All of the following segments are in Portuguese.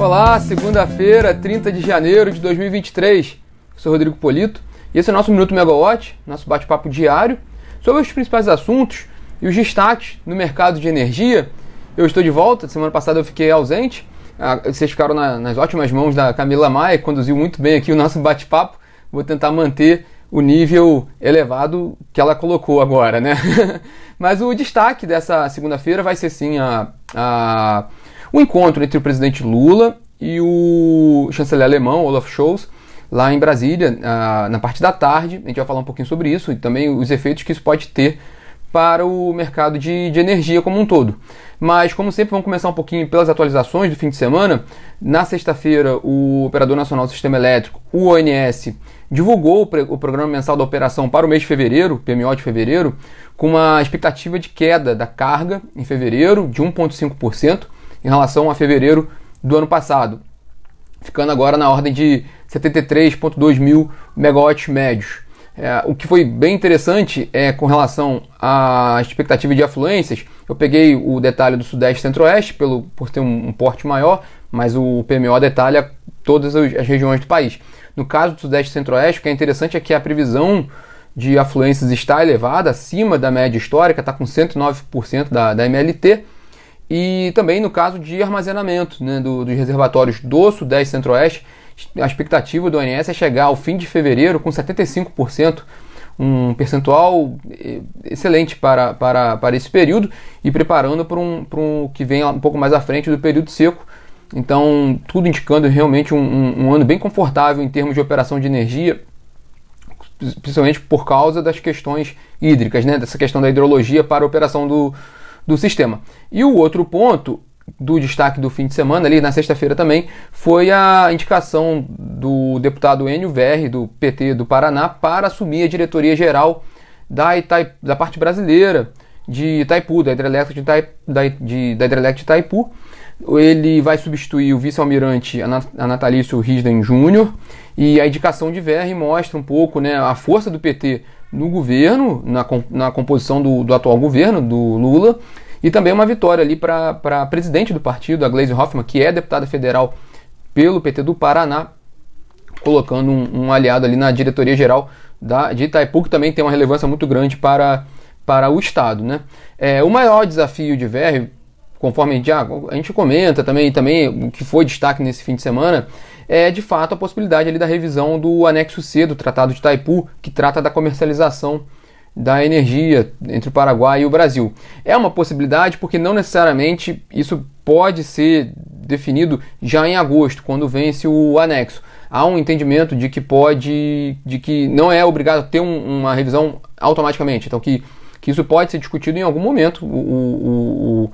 Olá, segunda-feira, 30 de janeiro de 2023. Eu sou Rodrigo Polito e esse é o nosso Minuto Megawatt, nosso bate-papo diário sobre os principais assuntos e os destaques no mercado de energia. Eu estou de volta, semana passada eu fiquei ausente, ah, vocês ficaram na, nas ótimas mãos da Camila Maia, que conduziu muito bem aqui o nosso bate-papo. Vou tentar manter o nível elevado que ela colocou agora, né? Mas o destaque dessa segunda-feira vai ser sim a, a o encontro entre o presidente Lula e o chanceler alemão Olaf Scholz lá em Brasília, na parte da tarde. A gente vai falar um pouquinho sobre isso e também os efeitos que isso pode ter para o mercado de, de, energia como um todo. Mas, como sempre, vamos começar um pouquinho pelas atualizações do fim de semana. Na sexta-feira, o Operador Nacional do Sistema Elétrico, o ONS, divulgou o, o programa mensal da operação para o mês de fevereiro, PMO de fevereiro, com uma expectativa de queda da carga em fevereiro de 1,5% em relação a fevereiro do ano passado, ficando agora na ordem de 73,2 mil megawatts médios. É, o que foi bem interessante é com relação à expectativa de afluências. Eu peguei o detalhe do Sudeste e Centro-Oeste pelo, por ter um, um, porte maior, mas o PMO detalha todas as regiões do país. No caso do Sudeste e Centro-Oeste, o que é interessante é que a previsão de afluências está elevada, acima da média histórica, está com 109% da, da MLT e também no caso de armazenamento né, do, dos reservatórios do Sudeste Centro-Oeste, a expectativa do ONS é chegar ao fim de fevereiro com 75%, um percentual eh, excelente para, para, para esse período e preparando para um, para um que vem um pouco mais à frente do período seco. Então, tudo indicando realmente um, um, um ano bem confortável em termos de operação de energia, principalmente por causa das questões hídricas, né? dessa questão da hidrologia para a operação do, do sistema. E o outro ponto do destaque do fim de semana, ali na sexta-feira também, foi a indicação do deputado Enio Verri, do PT do Paraná, para assumir a diretoria geral da, Itaip, da parte brasileira de Itaipu, da hidrelétrica de, da, de, da hidrelétrica de Itaipu. Ele vai substituir o vice-almirante Anatalício Risden Júnior e a indicação de Verri mostra um pouco né, a força do PT no governo, na, na composição do, do atual governo, do Lula, e também uma vitória ali para a presidente do partido, a Gleisi Hoffmann, que é deputada federal pelo PT do Paraná, colocando um, um aliado ali na diretoria geral da, de Itaipu, que também tem uma relevância muito grande para, para o Estado. Né? É, o maior desafio de Verre, conforme a gente, já, a gente comenta também, também o que foi destaque nesse fim de semana, é de fato a possibilidade ali da revisão do anexo C do Tratado de Itaipu, que trata da comercialização da energia entre o Paraguai e o Brasil. É uma possibilidade porque não necessariamente isso pode ser definido já em agosto, quando vence o anexo. Há um entendimento de que pode, de que não é obrigado a ter um, uma revisão automaticamente, então que, que isso pode ser discutido em algum momento. O, o,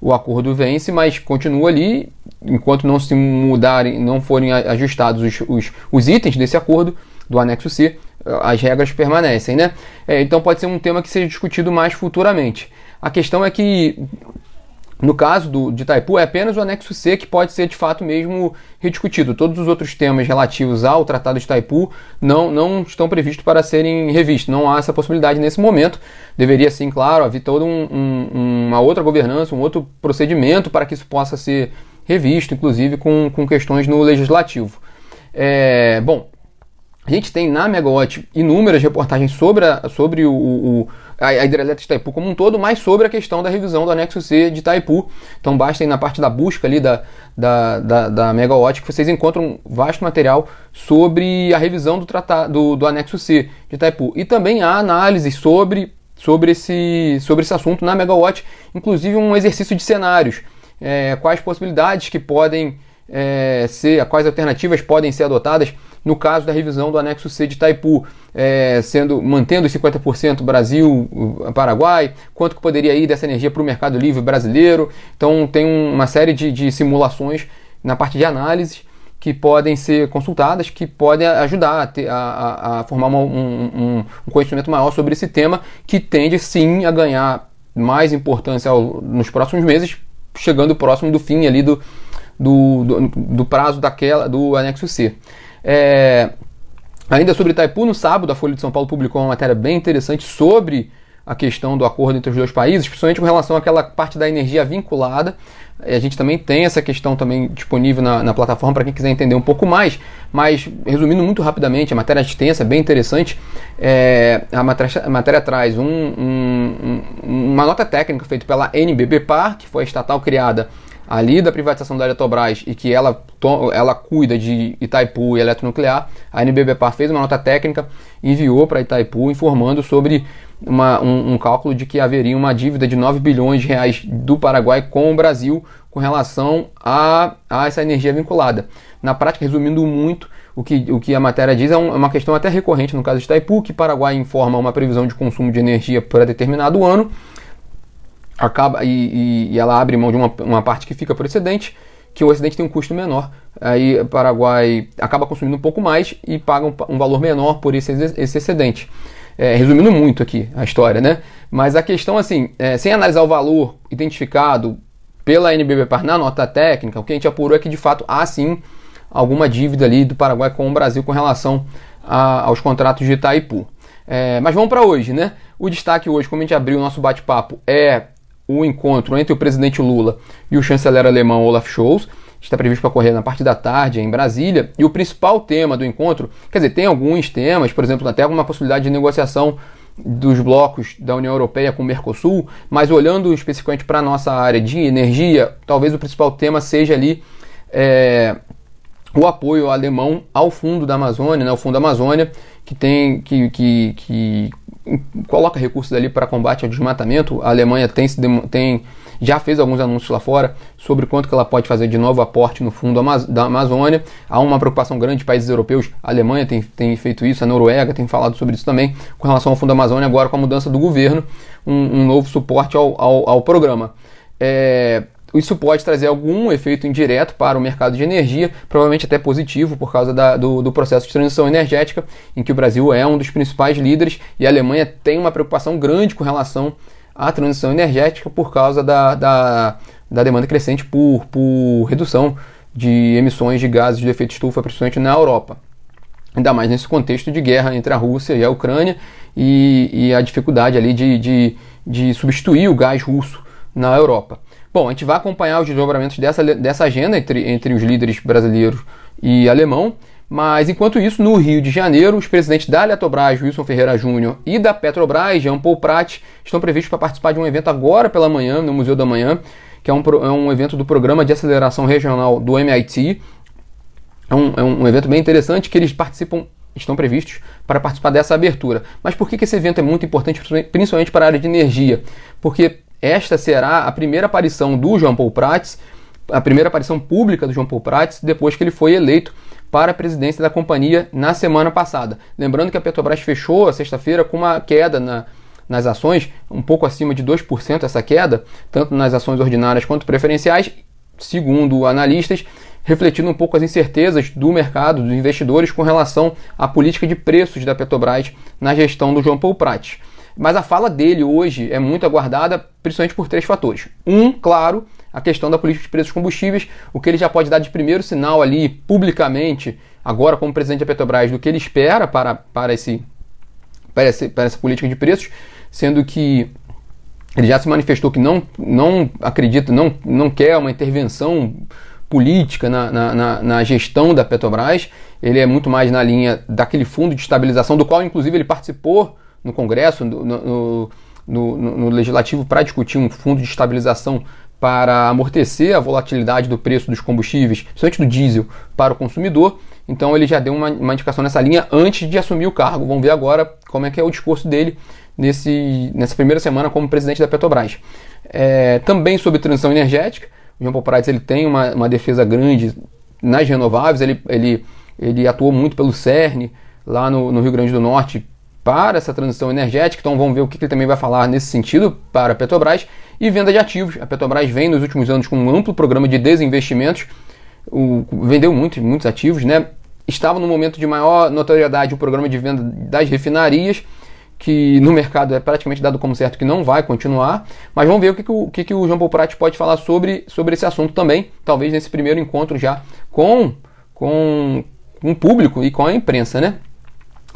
o, o acordo vence, mas continua ali enquanto não se mudarem, não forem ajustados os, os, os itens desse acordo do anexo C, as regras permanecem, né? É, então pode ser um tema que seja discutido mais futuramente. A questão é que, no caso do, de Itaipu, é apenas o anexo C que pode ser de fato mesmo rediscutido. Todos os outros temas relativos ao Tratado de Itaipu não, não estão previstos para serem revistos. Não há essa possibilidade nesse momento. Deveria sim, claro, haver toda um, um, uma outra governança, um outro procedimento para que isso possa ser revisto, inclusive com, com questões no legislativo. É, bom, a gente tem na Megawatt inúmeras reportagens sobre, a, sobre o, o a, a hidrelétrica de Itaipu como um todo, mas sobre a questão da revisão do anexo C de Itaipu. Então basta ir na parte da busca ali da, da, da, da Megawatt que vocês encontram vasto material sobre a revisão do, tratado, do, do anexo C de Itaipu. E também há análises sobre, sobre, esse, sobre esse assunto na Megawatt, inclusive um exercício de cenários é, quais possibilidades que podem é, ser, quais alternativas podem ser adotadas no caso da revisão do anexo C de Itaipu, é, sendo mantendo os 50% Brasil, Paraguai, quanto que poderia ir dessa energia para o mercado livre brasileiro. Então tem uma série de, de simulações na parte de análise que podem ser consultadas, que podem ajudar a, ter, a, a formar uma, um, um, conhecimento maior sobre esse tema, que tende sim a ganhar mais importância ao, nos próximos meses, chegando próximo do fim ali do, do, do, do prazo daquela do anexo C. É, ainda sobre Itaipu, no sábado, a Folha de São Paulo publicou uma matéria bem interessante sobre a questão do acordo entre os dois países, principalmente com relação àquela parte da energia vinculada. A gente também tem essa questão também disponível na, na plataforma para quem quiser entender um pouco mais, mas resumindo muito rapidamente, a matéria é extensa, bem interessante. É, a, matéria, a, matéria, traz um, um, uma nota técnica feita pela NBBPAR, que foi a estatal criada ali da privatização da Eletrobras e que ela, ela cuida de Itaipu e eletronuclear, a NBBPAR fez uma nota técnica, enviou para Itaipu informando sobre uma, um, um, cálculo de que haveria uma dívida de 9 bilhões de reais do Paraguai com o Brasil com relação a, a essa energia vinculada. Na prática, resumindo muito, o que, o que a matéria diz é, um, é uma questão até recorrente no caso de Itaipu, que Paraguai informa uma previsão de consumo de energia para determinado ano, acaba e, e, ela abre mão de uma, uma parte que fica por excedente, que o excedente tem um custo menor. Aí o Paraguai acaba consumindo um pouco mais e paga um, um valor menor por esse, esse excedente. É, resumindo muito aqui a história, né? Mas a questão, assim, é, sem analisar o valor identificado pela NBBPAR na nota técnica, o que a gente apurou é que de fato há sim alguma dívida ali do Paraguai com o Brasil com relação a, aos contratos de Itaipu. É, mas vamos para hoje, né? O destaque hoje, como a gente abriu o nosso bate-papo, é o encontro entre o presidente Lula e o chanceler alemão Olaf Scholz. Está previsto para ocorrer na parte da tarde em Brasília. E o principal tema do encontro, quer dizer, tem alguns temas, por exemplo, até alguma possibilidade de negociação dos blocos da União Europeia com o Mercosul, mas olhando especificamente para a nossa área de energia, talvez o principal tema seja ali é, o apoio alemão ao Fundo da Amazônia, né, o Fundo da Amazônia, que tem que, que, que coloca recursos ali para combate ao desmatamento. A Alemanha tem, tem, já fez alguns anúncios lá fora sobre quanto que ela pode fazer de novo aporte no fundo da Amazônia. Há uma preocupação grande de países europeus. A Alemanha tem, tem feito isso, a Noruega tem falado sobre isso também com relação ao fundo da Amazônia. Agora com a mudança do governo, um, um novo suporte ao, ao, ao programa. É, isso pode trazer algum efeito indireto para o mercado de energia, provavelmente até positivo por causa da, do, do, processo de transição energética, em que o Brasil é um dos principais líderes e a Alemanha tem uma preocupação grande com relação à transição energética por causa da, da, da demanda crescente por, por redução de emissões de gases de efeito estufa, principalmente na Europa. Ainda mais nesse contexto de guerra entre a Rússia e a Ucrânia e, e a dificuldade ali de, de, de substituir o gás russo na Europa. Bom, a gente vai acompanhar os desdobramentos dessa, dessa agenda entre, entre os líderes brasileiros e alemão, mas enquanto isso, no Rio de Janeiro, os presidentes da Eletrobras, Wilson Ferreira Júnior, e da Petrobras, Jean Paul Prat, estão previstos para participar de um evento agora pela manhã, no Museu da Manhã, que é um, é um evento do Programa de Aceleração Regional do MIT. É um, é um evento bem interessante que eles participam estão previstos para participar dessa abertura. Mas por que, que esse evento é muito importante, principalmente para a área de energia? Porque esta será a primeira aparição do João Paul Prats, a primeira aparição pública do João Paul Prats depois que ele foi eleito para a presidência da companhia na semana passada. Lembrando que a Petrobras fechou a sexta-feira com uma queda na, nas ações, um pouco acima de 2% essa queda, tanto nas ações ordinárias quanto preferenciais, segundo analistas, refletindo um pouco as incertezas do mercado, dos investidores com relação à política de preços da Petrobras na gestão do João Paul Prats. Mas a fala dele hoje é muito aguardada, principalmente por três fatores. Um, claro, a questão da política de preços dos combustíveis, o que ele já pode dar de primeiro sinal ali publicamente, agora como presidente da Petrobras, do que ele espera para, para, esse, para, esse, para essa política de preços, sendo que ele já se manifestou que não, não acredita, não, não quer uma intervenção política na, na, na, na, gestão da Petrobras. Ele é muito mais na linha daquele fundo de estabilização, do qual inclusive ele participou no Congresso, no, no, no, no Legislativo, para discutir um fundo de estabilização para amortecer a volatilidade do preço dos combustíveis, principalmente do diesel, para o consumidor. Então ele já deu uma, uma, indicação nessa linha antes de assumir o cargo. Vamos ver agora como é que é o discurso dele nesse, nessa primeira semana como presidente da Petrobras. É, também sobre transição energética, o João Paulo Prates ele tem uma, uma defesa grande nas renováveis, ele, ele, ele atuou muito pelo CERN, lá no, no Rio Grande do Norte, para essa transição energética, então vamos ver o que ele também vai falar nesse sentido para a Petrobras. E venda de ativos. A Petrobras vem nos últimos anos com um amplo programa de desinvestimentos, o, vendeu muitos, muitos ativos, né? Estava no momento de maior notoriedade o programa de venda das refinarias, que no mercado é praticamente dado como certo que não vai continuar, mas vamos ver o que, que, o, que, que o João Paulo Prat pode falar sobre, sobre esse assunto também, talvez nesse primeiro encontro já com, com, com o público e com a imprensa, né?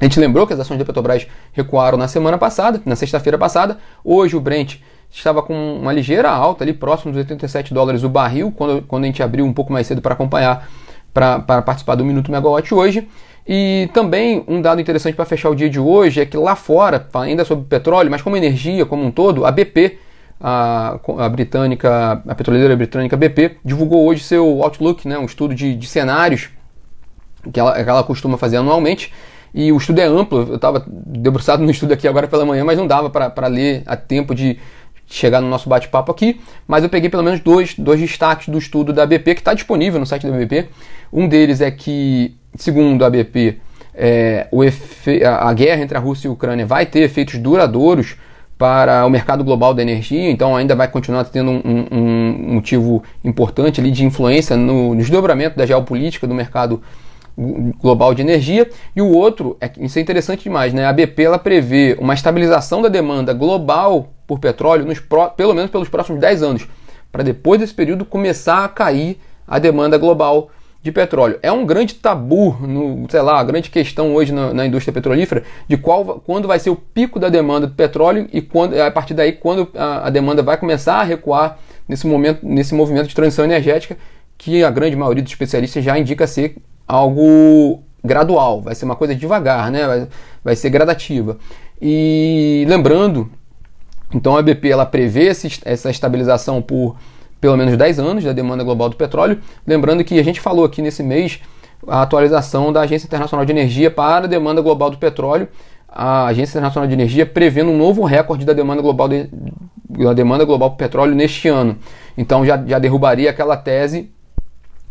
A gente lembrou que as ações da Petrobras recuaram na semana passada, na sexta-feira passada. Hoje o Brent estava com uma ligeira alta ali, próximo dos 87 dólares o barril, quando, quando a gente abriu um pouco mais cedo para acompanhar, para participar do Minuto Megawatt hoje. E também um dado interessante para fechar o dia de hoje é que lá fora, ainda sobre petróleo, mas como energia como um todo, a BP, a, a britânica, a petroleira britânica BP, divulgou hoje seu Outlook, né, um estudo de, de cenários que ela, que ela costuma fazer anualmente. E o estudo é amplo, eu estava debruçado no estudo aqui agora pela manhã, mas não dava para ler a tempo de chegar no nosso bate-papo aqui. Mas eu peguei pelo menos dois, dois destaques do estudo da BP, que está disponível no site da BP. Um deles é que, segundo a BP, é, efe... a guerra entre a Rússia e a Ucrânia vai ter efeitos duradouros para o mercado global da energia, então ainda vai continuar tendo um, um, um motivo importante ali de influência no, no desdobramento da geopolítica do mercado global de energia, e o outro, é, isso é interessante demais, né? A BP ela prevê uma estabilização da demanda global por petróleo nos pro, pelo menos pelos próximos 10 anos, para depois desse período começar a cair a demanda global de petróleo. É um grande tabu, no, sei lá, a grande questão hoje na, na, indústria petrolífera de qual, quando vai ser o pico da demanda de petróleo e quando, a partir daí quando a, a demanda vai começar a recuar nesse momento, nesse movimento de transição energética que a grande maioria dos especialistas já indica ser algo gradual, vai ser uma coisa devagar, né? vai, vai ser gradativa. E lembrando, então a BP ela prevê esse, essa estabilização por pelo menos 10 anos da demanda global do petróleo. Lembrando que a gente falou aqui nesse mês a atualização da Agência Internacional de Energia para a demanda global do petróleo. A Agência Internacional de Energia prevendo um novo recorde da demanda global de, da demanda global do petróleo neste ano. Então já, já derrubaria aquela tese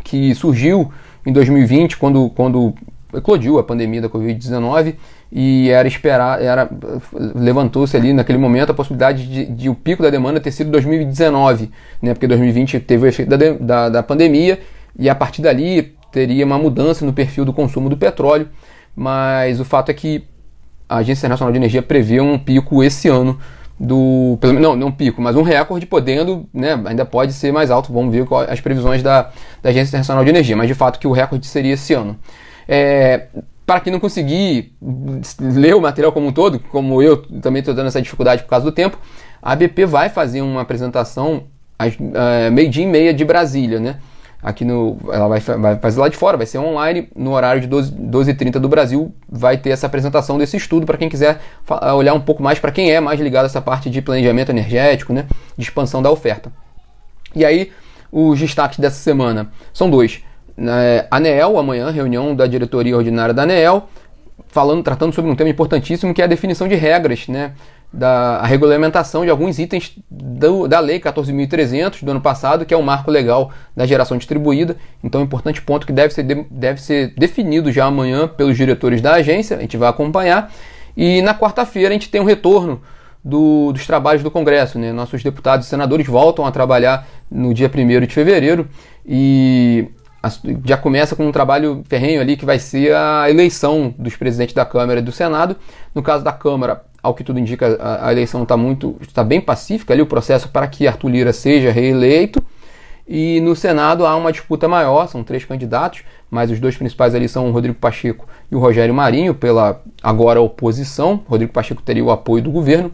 que surgiu em 2020, quando, quando eclodiu a pandemia da Covid-19 e era esperar, era levantou-se ali naquele momento a possibilidade de, de, o pico da demanda ter sido 2019, né? Porque 2020 teve o efeito da, da, da pandemia e a partir dali teria uma mudança no perfil do consumo do petróleo, mas o fato é que a Agência Internacional de Energia prevê um pico esse ano do. Não, não um pico, mas um recorde podendo, né, ainda pode ser mais alto. Vamos ver as previsões da, da Agência Internacional de Energia, mas de fato que o recorde seria esse ano. É, para quem não conseguir ler o material como um todo, como eu também estou dando essa dificuldade por causa do tempo, a BP vai fazer uma apresentação às uh, meio-dia e meia de Brasília, né? Aqui no. Ela vai, vai fazer lá de fora, vai ser online, no horário de 12, 12h30 do Brasil, vai ter essa apresentação desse estudo para quem quiser olhar um pouco mais para quem é mais ligado a essa parte de planejamento energético, né, de expansão da oferta. E aí, os destaques dessa semana são dois. É, ANEEL, amanhã, reunião da diretoria ordinária da ANEEL, falando, tratando sobre um tema importantíssimo que é a definição de regras, né? Da regulamentação de alguns itens do, da Lei 14.300 do ano passado, que é o marco legal da geração distribuída. Então, é um importante ponto que deve ser, de, deve ser definido já amanhã pelos diretores da agência, a gente vai acompanhar. E na quarta-feira a gente tem um retorno do, dos trabalhos do Congresso. Né? Nossos deputados e senadores voltam a trabalhar no dia 1 de fevereiro e já começa com um trabalho ferrenho ali que vai ser a eleição dos presidentes da Câmara e do Senado. No caso da Câmara, ao que tudo indica, a, a eleição está muito, está bem pacífica ali o processo para que Arthur Lira seja reeleito. E no Senado há uma disputa maior, são três candidatos, mas os dois principais ali são o Rodrigo Pacheco e o Rogério Marinho, pela agora oposição. Rodrigo Pacheco teria o apoio do governo.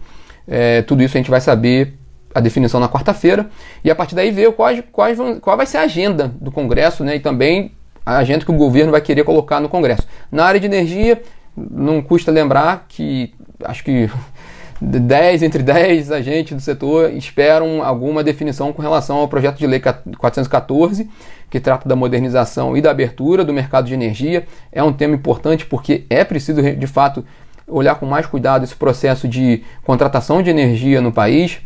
É, tudo isso a gente vai saber a definição na quarta-feira e a partir daí ver quais, quais vão, qual vai ser a agenda do Congresso né, e também a agenda que o governo vai querer colocar no Congresso. Na área de energia, não custa lembrar que acho que 10 entre 10 agentes do setor esperam alguma definição com relação ao projeto de lei 414, que trata da modernização e da abertura do mercado de energia. É um tema importante porque é preciso, de fato, olhar com mais cuidado esse processo de contratação de energia no país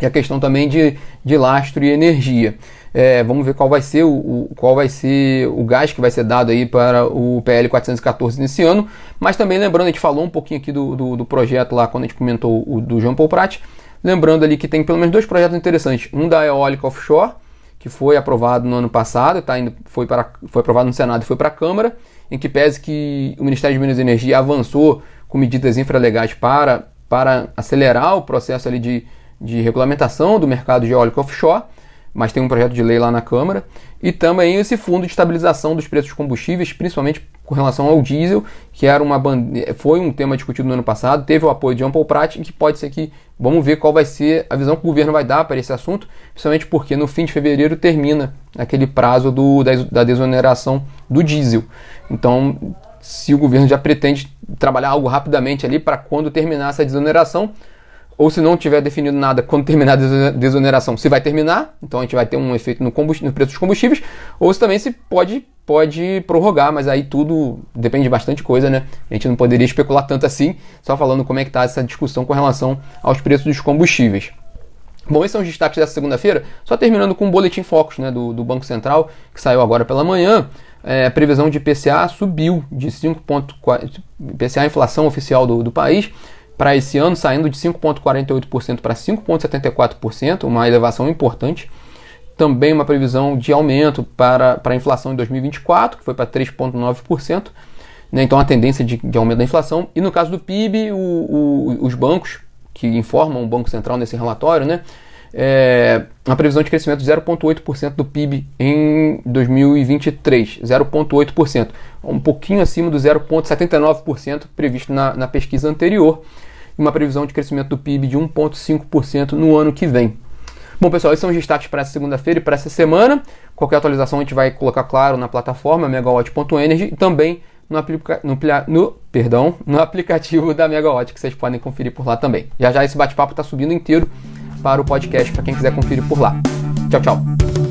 e a questão também de, de lastro e energia. É, vamos ver qual vai ser o, o, qual vai ser o gás que vai ser dado aí para o PL 414 nesse ano. Mas também lembrando, a gente falou um pouquinho aqui do, do, do projeto lá quando a gente comentou o do João Paul Prat. Lembrando ali que tem pelo menos dois projetos interessantes. Um da eólica offshore, que foi aprovado no ano passado, tá indo, foi, para, foi aprovado no Senado e foi para a Câmara, em que pese que o Ministério de Minas e Energia avançou com medidas infralegais para, para acelerar o processo ali de, de regulamentação do mercado de eólica offshore mas tem um projeto de lei lá na Câmara, e também esse fundo de estabilização dos preços de combustíveis, principalmente com relação ao diesel, que era uma foi um tema discutido no ano passado, teve o apoio de Ampol Prat, que pode ser que vamos ver qual vai ser a visão que o governo vai dar para esse assunto, principalmente porque no fim de fevereiro termina aquele prazo do, da desoneração do diesel. Então, se o governo já pretende trabalhar algo rapidamente ali para quando terminar essa desoneração, ou se não tiver definido nada quando terminar a desoneração, se vai terminar, então a gente vai ter um efeito no, no preço dos combustíveis, ou se também se pode, pode prorrogar, mas aí tudo depende de bastante coisa, né? A gente não poderia especular tanto assim, só falando como é que está essa discussão com relação aos preços dos combustíveis. Bom, esses são os destaques dessa segunda-feira, só terminando com o Boletim Focus né, do, do Banco Central, que saiu agora pela manhã. É, a previsão de IPCA subiu de 5,4%, IPCA, inflação oficial do, do país, para esse ano, saindo de 5,48% para 5,74%, uma elevação importante. Também uma previsão de aumento para, para a inflação em 2024, que foi para 3,9%. Né? Então, a tendência de, de, aumento da inflação. E no caso do PIB, o, o, os bancos que informam o Banco Central nesse relatório, né? É, uma previsão de crescimento de 0,8% do PIB em 2023, 0,8%, um pouquinho acima do 0,79% previsto na, na pesquisa anterior, e uma previsão de crescimento do PIB de 1,5% no ano que vem. Bom, pessoal, esses são os destaques para essa segunda-feira e para essa semana. Qualquer atualização a gente vai colocar, claro, na plataforma megawatt.energy e também no, aplica no, no, perdão, no aplicativo da Megawatt, que vocês podem conferir por lá também. Já já esse bate-papo está subindo inteiro para o podcast, para quem quiser conferir por lá. Tchau, tchau.